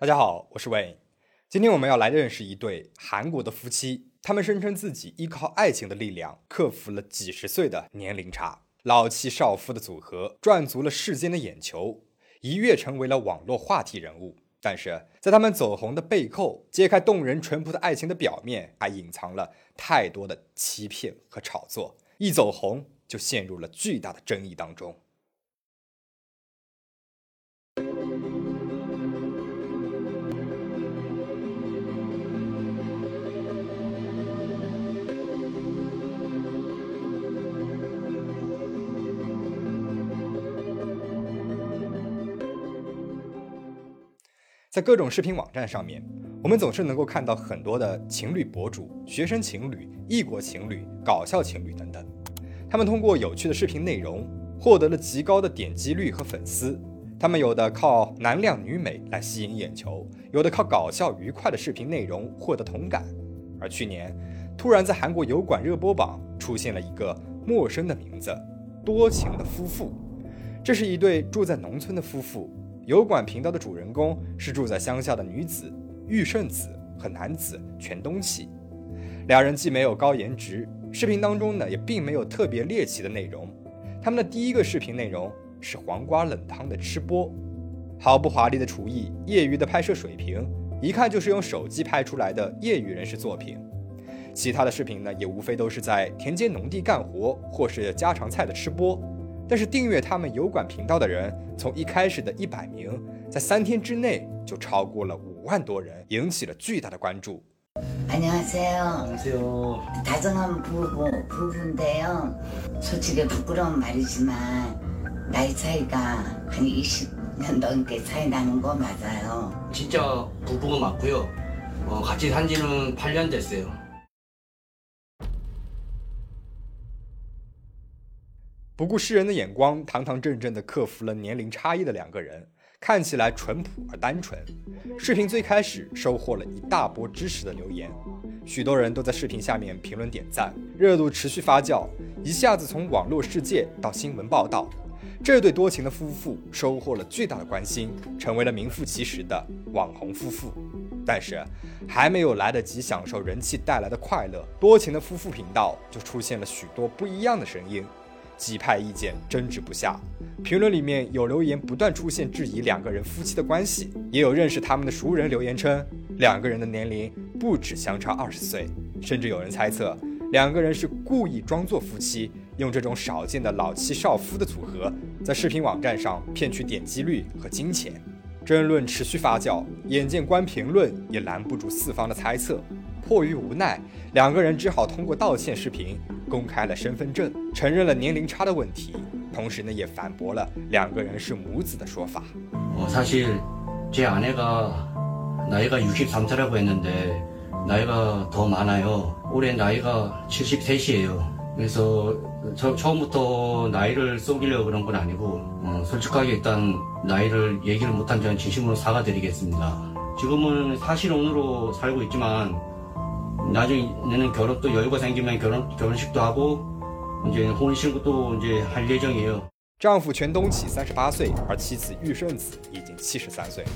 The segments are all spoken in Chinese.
大家好，我是 Way，。今天我们要来认识一对韩国的夫妻，他们声称自己依靠爱情的力量克服了几十岁的年龄差，老妻少夫的组合赚足了世间的眼球，一跃成为了网络话题人物。但是在他们走红的背后，揭开动人淳朴的爱情的表面，还隐藏了太多的欺骗和炒作。一走红，就陷入了巨大的争议当中。在各种视频网站上面，我们总是能够看到很多的情侣博主、学生情侣、异国情侣、搞笑情侣等等。他们通过有趣的视频内容，获得了极高的点击率和粉丝。他们有的靠男靓女美来吸引眼球，有的靠搞笑愉快的视频内容获得同感。而去年，突然在韩国油管热播榜出现了一个陌生的名字——多情的夫妇。这是一对住在农村的夫妇。油管频道的主人公是住在乡下的女子玉圣子和男子全东启，两人既没有高颜值，视频当中呢也并没有特别猎奇的内容。他们的第一个视频内容是黄瓜冷汤的吃播，毫不华丽的厨艺，业余的拍摄水平，一看就是用手机拍出来的业余人士作品。其他的视频呢也无非都是在田间农地干活或是家常菜的吃播。但是订阅他们油管频道的人，从一开始的一百名，在三天之内就超过了五万多人，引起了巨大的关注。 안녕하세요 안녕하세요 다정한 부부 부부인데요. 솔직히 부끄러운 말이지만 나이 차이가 한 20년 넘게 차이 나는 거 맞아요. 진짜 부부가 맞고요. 어, 같이 산지는 8년 됐어요. 不顾世人的眼光，堂堂正正地克服了年龄差异的两个人， 看起来淳朴而单纯。视频最开始收获了一大波支持的留言，许多人都在视频下面评论点赞，热度持续发酵，一下子从网络世界到新闻报道。这对多情的夫妇收获了巨大的关心，成为了名副其实的网红夫妇。但是，还没有来得及享受人气带来的快乐，多情的夫妇频道就出现了许多不一样的声音。几派意见争执不下，评论里面有留言不断出现质疑两个人夫妻的关系，也有认识他们的熟人留言称两个人的年龄不止相差二十岁，甚至有人猜测两个人是故意装作夫妻，用这种少见的老妻少夫的组合在视频网站上骗取点击率和金钱。争论持续发酵，眼见关评论也拦不住四方的猜测。迫于无奈，两个人只好通过道歉视频公开了身份证，承认了年龄差的问题，同时呢也反驳了两个人是母子的说法。어사실제아내가나이가63살이라고했는데나이가더많아요올해나이가73이에요그래서처음부터나이를속이려고그런건아니고어솔직하게일단나이를얘기를못한점진심으로사과드리겠습니다지금은사실혼으로살고있지만 나중에는 결혼 또 여유가 생기면 결혼 결혼식도 하고 이제 혼인신고도 이제 할 예정이에요丈夫全东启三十八岁，而妻子玉圣子已经七十三岁了。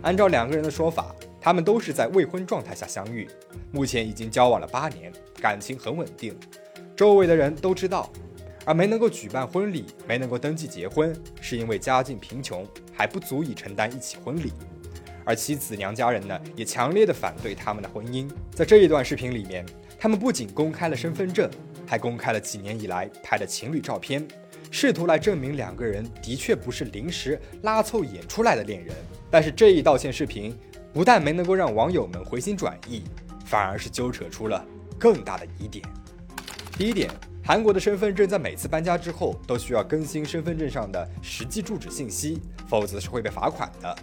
按照两个人的说法，他们都是在未婚状态下相遇，目前已经交往了八年，感情很稳定。周围的人都知道，而没能够举办婚礼，没能够登记结婚，是因为家境贫穷，还不足以承担一起婚礼。 而妻子娘家人呢，也强烈的反对他们的婚姻。在这一段视频里面，他们不仅公开了身份证，还公开了几年以来拍的情侣照片，试图来证明两个人的确不是临时拉凑演出来的恋人。但是这一道歉视频不但没能够让网友们回心转意，反而是揪扯出了更大的疑点。第一点，韩国的身份证在每次搬家之后都需要更新身份证上的实际住址信息，否则是会被罚款的。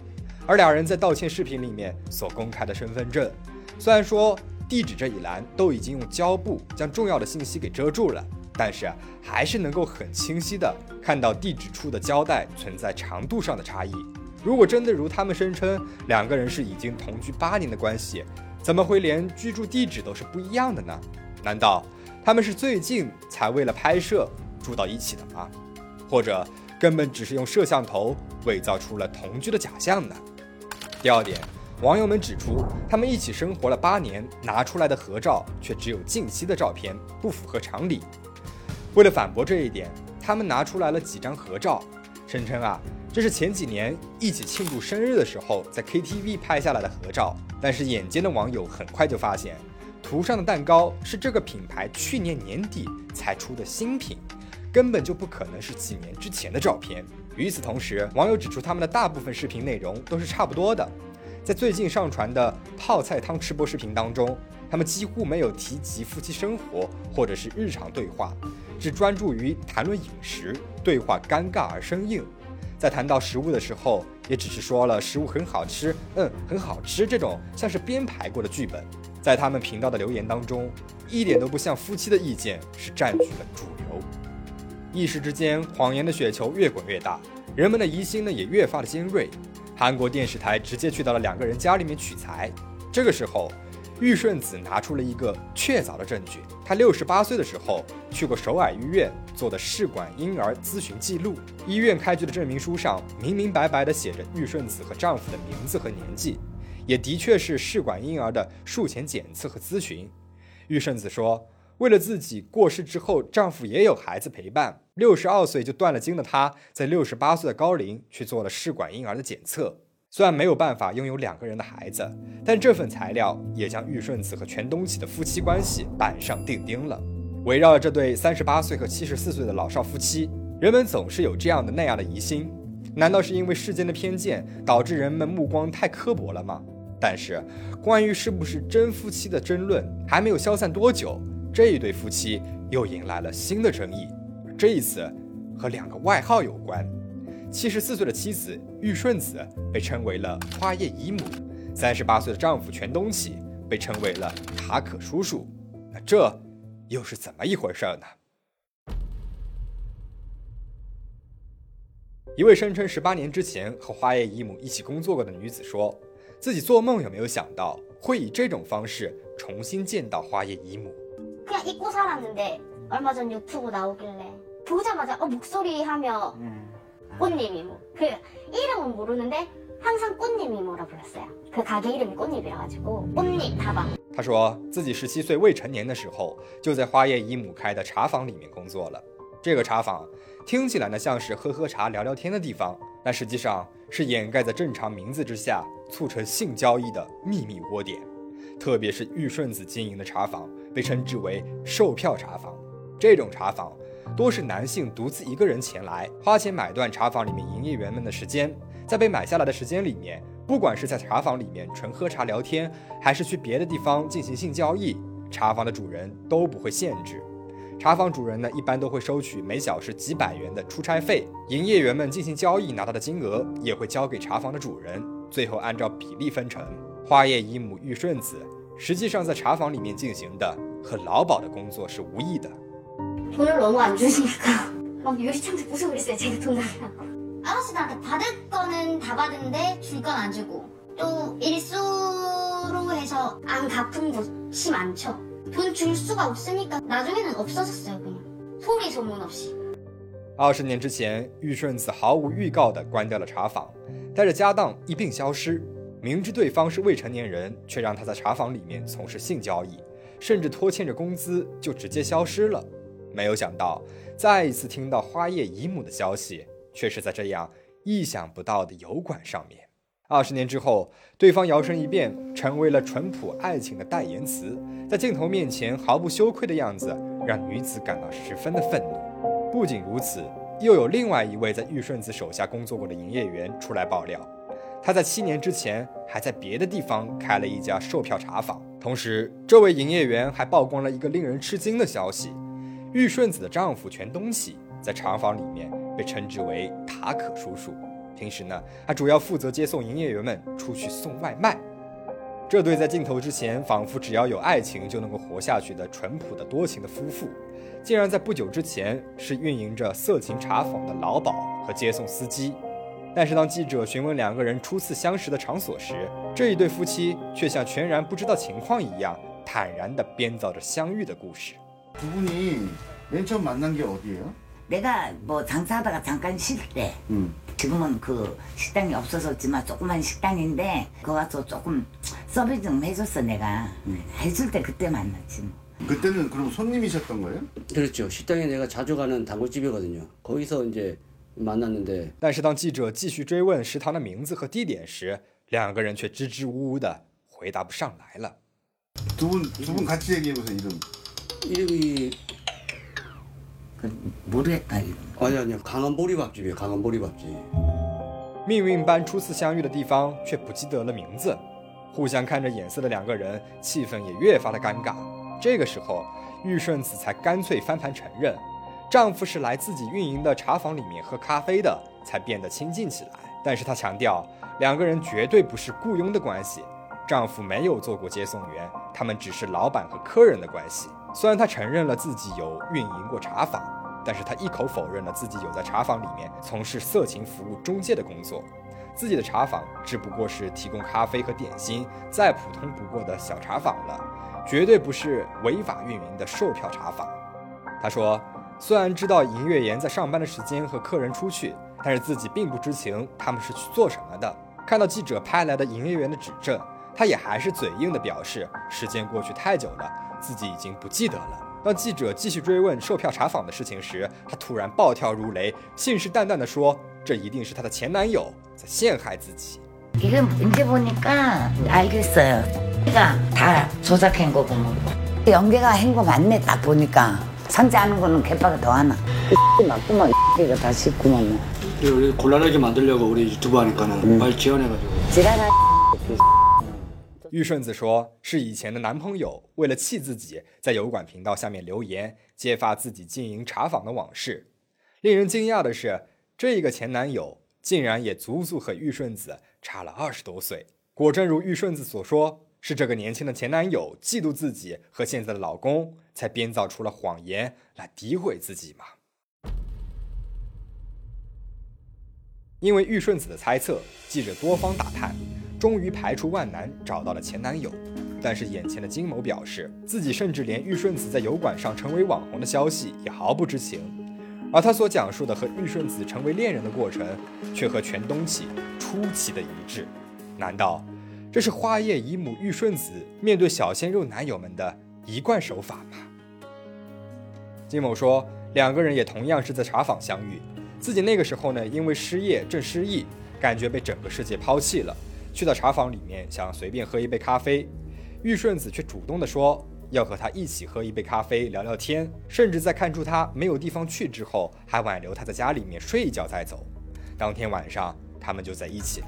而两人在道歉视频里面所公开的身份证，虽然说地址这一栏都已经用胶布将重要的信息给遮住了，但是还是能够很清晰的看到地址处的胶带存在长度上的差异。如果真的如他们声称两个人是已经同居八年的关系，怎么会连居住地址都是不一样的呢？难道他们是最近才为了拍摄住到一起的吗？或者根本只是用摄像头伪造出了同居的假象呢？第二点，网友们指出，他们一起生活了八年，拿出来的合照却只有近期的照片，不符合常理。为了反驳这一点，他们拿出来了几张合照，声称啊，这是前几年一起庆祝生日的时候在 KTV 拍下来的合照。但是眼尖的网友很快就发现，图上的蛋糕是这个品牌去年年底才出的新品。根本就不可能是几年之前的照片。与此同时，网友指出他们的大部分视频内容都是差不多的。在最近上传的泡菜汤吃播视频当中，他们几乎没有提及夫妻生活或者是日常对话，只专注于谈论饮食，对话尴尬而生硬。在谈到食物的时候，也只是说了食物很好吃，嗯，很好吃这种像是编排过的剧本。在他们频道的留言当中，一点都不像夫妻的意见是占据了主流。一时之间，谎言的雪球越滚越大，人们的疑心呢也越发的尖锐。韩国电视台直接去到了两个人家里面取材。这个时候，玉顺子拿出了一个确凿的证据：她六十八岁的时候去过首尔医院做的试管婴儿咨询记录，医院开具的证明书上明明白白的写着玉顺子和丈夫的名字和年纪，也的确是试管婴儿的术前检测和咨询。玉顺子说。为了自己过世之后，丈夫也有孩子陪伴，六十二岁就断了经的他，在六十八岁的高龄去做了试管婴儿的检测。虽然没有办法拥有两个人的孩子，但这份材料也将玉顺子和全东启的夫妻关系板上钉钉了。围绕着这对三十八岁和七十四岁的老少夫妻，人们总是有这样的那样的疑心：难道是因为世间的偏见导致人们目光太刻薄了吗？但是，关于是不是真夫妻的争论还没有消散多久。这一对夫妻又迎来了新的争议，这一次和两个外号有关。七十四岁的妻子玉顺子被称为了花叶姨母，三十八岁的丈夫全东启被称为了塔可叔叔。那这又是怎么一回事呢？一位声称十八年之前和花叶姨母一起工作过的女子说，自己做梦也没有想到会以这种方式重新见到花叶姨母。 그냥 잊고 살았는데 얼마 전 유튜브 나오길래 보자마자 어 목소리 하며 꽃님이모 그 이름은 모르는데 항상 꽃님이모라 불렀어요 그 가게 이름이 꽃잎이라가지고 꽃잎 다방 他说自己十七岁未成年的时候就在花叶姨母开的茶坊里面工作了。这个茶坊听起来呢像是喝喝茶、聊聊天的地方，但实际上是掩盖在正常名字之下，促成性交易的秘密窝点。特别是玉顺子经营的茶坊被称之为售票茶坊。这种茶坊 多是男性独自一个人前来，花钱买断茶坊里面营业员们的时间，在被买下来的时间里面，不管是在茶坊里面纯喝茶聊天，还是去别的地方进行性交易，茶房的主人都不会限制。茶房主人呢，一般都会收取每小时几百元的出差费，营业员们进行交易拿到的金额也会交给茶房的主人，最后按照比例分成。花叶姨母玉顺子，实际上在茶坊里面进行的和劳保的工作是无异的。 돈을 너무 안 주시니까 막 유리창도 부수고 그랬어요 제가 돈 달라고 아저씨들한테 받을 거는 다 받은데 줄 건 안 주고 또 일수로 해서 안 갚은 곳이 많죠 돈 줄 수가 없으니까 나중에는 없어졌어요 그냥 소리 소문 없이 二十年之前，玉顺子毫无预告地关掉了茶坊，带着家当一并消失。明知对方是未成年人，却让他在茶坊里面从事性交易，甚至拖欠着工资就直接消失了。 没有想到，再一次听到花叶姨母的消息，却是在这样意想不到的油管上面。二十年之后，对方摇身一变成为了淳朴爱情的代言词，在镜头面前毫不羞愧的样子，让女子感到十分的愤怒。不仅如此，又有另外一位在玉顺子手下工作过的营业员出来爆料，他在七年之前还在别的地方开了一家售票茶坊。同时，这位营业员还曝光了一个令人吃惊的消息：玉顺子的丈夫全东喜在茶坊里面被称之为塔可叔叔，平时呢他主要负责接送营业员们出去送外卖。这对在镜头之前仿佛只要有爱情就能够活下去的淳朴的多情的夫妇。竟然在不久之前是运营着色情茶坊的老鸨和接送司机，但是当记者询问两个人初次相识的场所时，这一对夫妻却像全然不知道情况一样，坦然地编造着相遇的故事。 두 분이 맨 처음 만난 게 어디예요? 내가뭐장사하다가잠깐쉴때 음. 지금은 그 식당이 없어졌지만 조그만 식당인데 거기 가서 조금 서비스 좀 해줬어 내가 해줄 때 그때 만났지 뭐. 그때는 그럼 손님이셨던 거예요? 그렇죠. 식당에 내가 자주 가는 단골집이거든요. 거기서 이제 만났는데 但是当记者继续追问食堂的名字和地点时，两个人却支支吾吾的回答不上来了。 두 분 두 분 같이 얘기해 보세요 이름. 이름이 그 모르겠다 이거 아니 아니요 강원 보리밥집이에요. 강원 보리밥집. 命运般初次相遇的地方，却不记得了名字。互相看着眼色的两个人，气氛也越发的尴尬。这个时候，玉顺子才干脆翻盘承认，丈夫是来自己运营的茶坊里面喝咖啡的，才变得亲近起来。但是她强调，两个人绝对不是雇佣的关系，丈夫没有做过接送员，他们只是老板和客人的关系。 虽然他承认了自己有运营过茶坊，但是他一口否认了自己有在茶坊里面从事色情服务中介的工作。自己的茶坊只不过是提供咖啡和点心，再普通不过的小茶坊了，绝对不是违法运营的售票茶坊。他说，虽然知道营业员在上班的时间和客人出去，但是自己并不知情他们是去做什么的。看到记者拍来的营业员的指证，他也还是嘴硬的表示，时间过去太久了，自己已经不记得了。当记者继续追问售票茶坊的事情时，她突然暴跳如雷，信誓旦旦地说：“这一定是她的前男友在陷害自己。 이게 이제 보니까 알겠어요. 그러니까 다 조작 행거고 뭐. 연계가 행거 맞네 딱 보니까. 상지 않은 거는 개빡이 더 하나. 이 맞구만 이가 다 씻구만 뭐. 우리 곤란하게 만들려고 우리 유튜브 하니까는 말 지어내가지고 지랄하 玉顺子说，是以前的男朋友为了气自己，在油管频道下面留言，揭发自己经营茶坊的往事。令人惊讶的是，这个前男友竟然也足足和玉顺子差了二十多岁。果真如玉顺子所说，是这个年轻的前男友嫉妒自己和现在的老公，才编造出了谎言来诋毁自己吗？因为玉顺子的猜测，记者多方打探，终于排除万难找到了前男友。但是眼前的金某表示，自己甚至连玉顺子在油管上成为网红的消息也毫不知情，而他所讲述的和玉顺子成为恋人的过程，却和全东启出奇的一致。难道这是花叶姨母玉顺子面对小鲜肉男友们的一贯手法吗？金某说，两个人也同样是在茶坊相遇，自己那个时候呢，因为失业正失意，感觉被整个世界抛弃了，去到茶坊里面想随便喝一杯咖啡，玉顺子却主动的说要和他一起喝一杯咖啡聊聊天，甚至在看出他没有地方去之后，还挽留他在家里面睡一觉再走。当天晚上，他们就在一起了。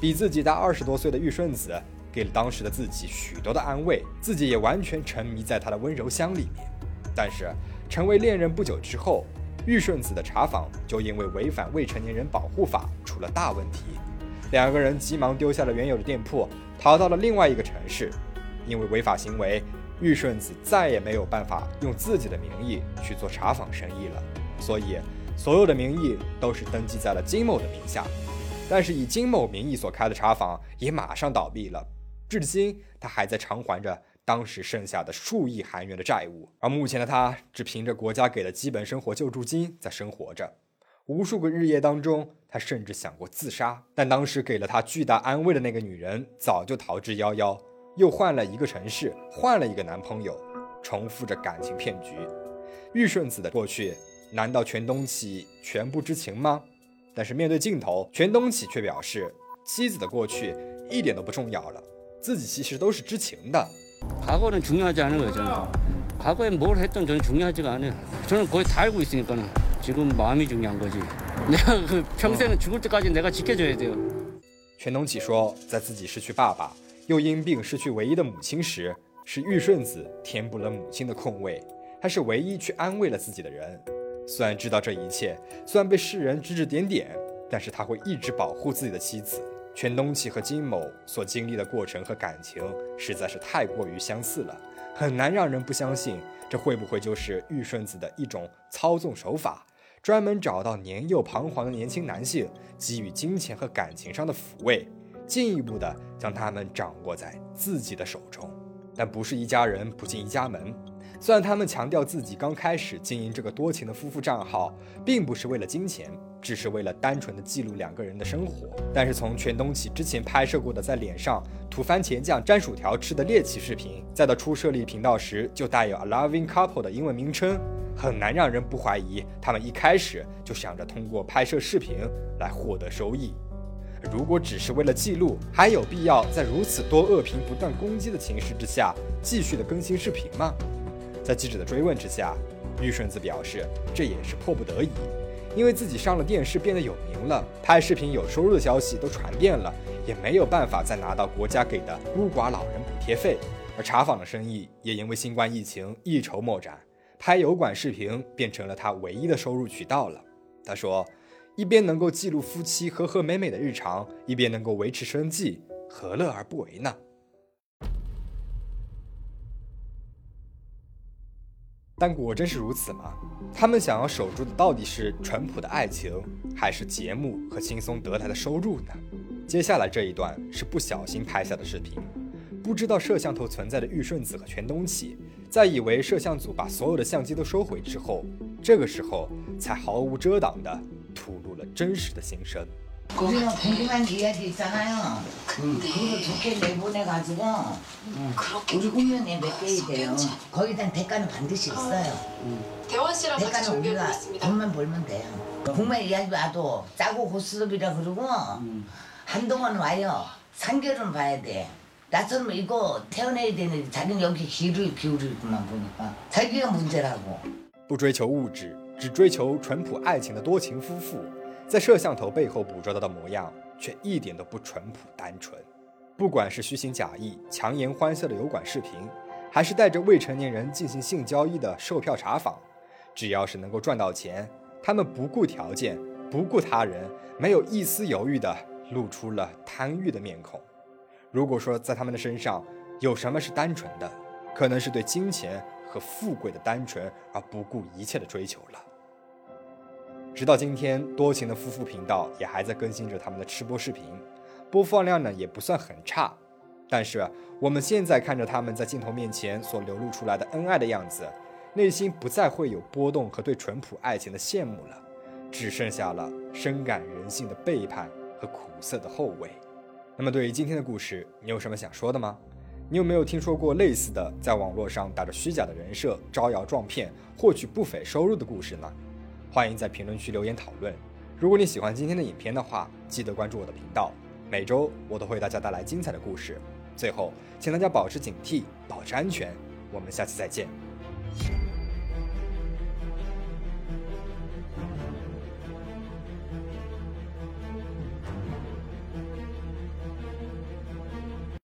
比自己大二十多岁的玉顺子给了当时的自己许多的安慰，自己也完全沉迷在他的温柔乡里面。但是成为恋人不久之后，玉顺子的茶坊就因为违反未成年人保护法出了大问题，两个人急忙丢下了原有的店铺，逃到了另外一个城市。因为违法行为，玉顺子再也没有办法用自己的名义去做茶坊生意了，所以所有的名义都是登记在了金某的名下。但是以金某名义所开的茶坊也马上倒闭了，至今他还在偿还着当时剩下的数亿韩元的债务，而目前的他只凭着国家给的基本生活救助金在生活着。无数个日夜当中，他甚至想过自杀，但当时给了他巨大安慰的那个女人早就逃之夭夭，又换了一个城市，换了一个男朋友，重复着感情骗局。玉顺子的过去，难道全东启全部知情吗？但是面对镜头，全东启却表示，妻子的过去一点都不重要了，自己其实都是知情的。 과거는 중요하지 않은 거예요 저는 과거에 뭘 했든 저는 중요하지가 않아요 저는 거의 다 알고 있으니까는 지금 마음이 중요한 거지 내가 그 평생 죽을 때까지 내가 지켜줘야 돼요 全东启说，在自己失去爸爸，又因病失去唯一的母亲时，是玉顺子填补了母亲的空位，他是唯一去安慰了自己的人。虽然知道这一切，虽然被世人指指点点，但是他会一直保护自己的妻子。全东启和金某所经历的过程和感情实在是太过于相似了，很难让人不相信，这会不会就是玉顺子的一种操纵手法？ 专门找到年幼彷徨的年轻男性，给予金钱和感情上的抚慰，进一步的将他们掌握在自己的手中。但不是一家人不进一家门，虽然他们强调自己刚开始经营这个多情的夫妇账号，并不是为了金钱，只是为了单纯的记录两个人的生活，但是从全东启之前拍摄过的在脸上涂番茄酱粘薯条吃的猎奇视频，再到初设立频道时就带有 a loving couple 的英文名称，很难让人不怀疑他们一开始就想着通过拍摄视频来获得收益。如果只是为了记录，还有必要在如此多恶评不断攻击的情势之下继续的更新视频吗？在记者的追问之下，玉顺子表示，这也是迫不得已，因为自己上了电视变得有名了，拍视频有收入的消息都传遍了，也没有办法再拿到国家给的孤寡老人补贴费，而茶坊的生意也因为新冠疫情一筹莫展，拍油管视频变成了他唯一的收入渠道了。他说，一边能够记录夫妻和和美美的日常，一边能够维持生计，何乐而不为呢？但果真是如此吗？他们想要守住的到底是淳朴的爱情，还是节目和轻松得来的收入呢？接下来这一段是不小心拍下的视频，不知道摄像头存在的玉顺子和全东启，在以为摄像组把所有的相机都收回之后，这个时候才毫无遮挡地吐露了真实的心声。 우리는 궁금한 이야기 있잖아요. 음, 그거 좋게 내보내가지고 음, 우리 공연에 몇 개이 돼요. 거기에 대한 대가는 반드시 있어요. 대원 씨랑 같이 대가는 준비해 우리가 보겠습니다. 돈만 벌면 돼요. 국내 이야기 와도 짜고 고스톱이라 그러고 한동안 와요. 3개월은 봐야 돼. 나처럼 이거 태어나야 되는데 자기는 여기 귀를 기울이구만 보니까 자기가 문제라고. 不追求物质，只追求淳朴爱情的多情夫妇， 在摄像头背后捕捉到的模样，却一点都不淳朴单纯。不管是虚情假意、强颜欢笑的油管视频，还是带着未成年人进行性交易的售票查访，只要是能够赚到钱，他们不顾条件、不顾他人，没有一丝犹豫地露出了贪欲的面孔。如果说在他们的身上有什么是单纯的，可能是对金钱和富贵的单纯而不顾一切的追求了。直到今天，多情的夫妇频道也还在更新着他们的吃播视频，播放量呢也不算很差。但是我们现在看着他们在镜头面前所流露出来的恩爱的样子，内心不再会有波动和对淳朴爱情的羡慕了，只剩下了深感人性的背叛和苦涩的后味。那么，对于今天的故事，你有什么想说的吗？你有没有听说过类似的在网络上打着虚假的人设招摇撞骗，获取不菲收入的故事呢？欢迎在评论区留言讨论。如果你喜欢今天的影片的话，记得关注我的频道，每周我都会为大家带来精彩的故事。最后，请大家保持警惕，保持安全。我们下期再见。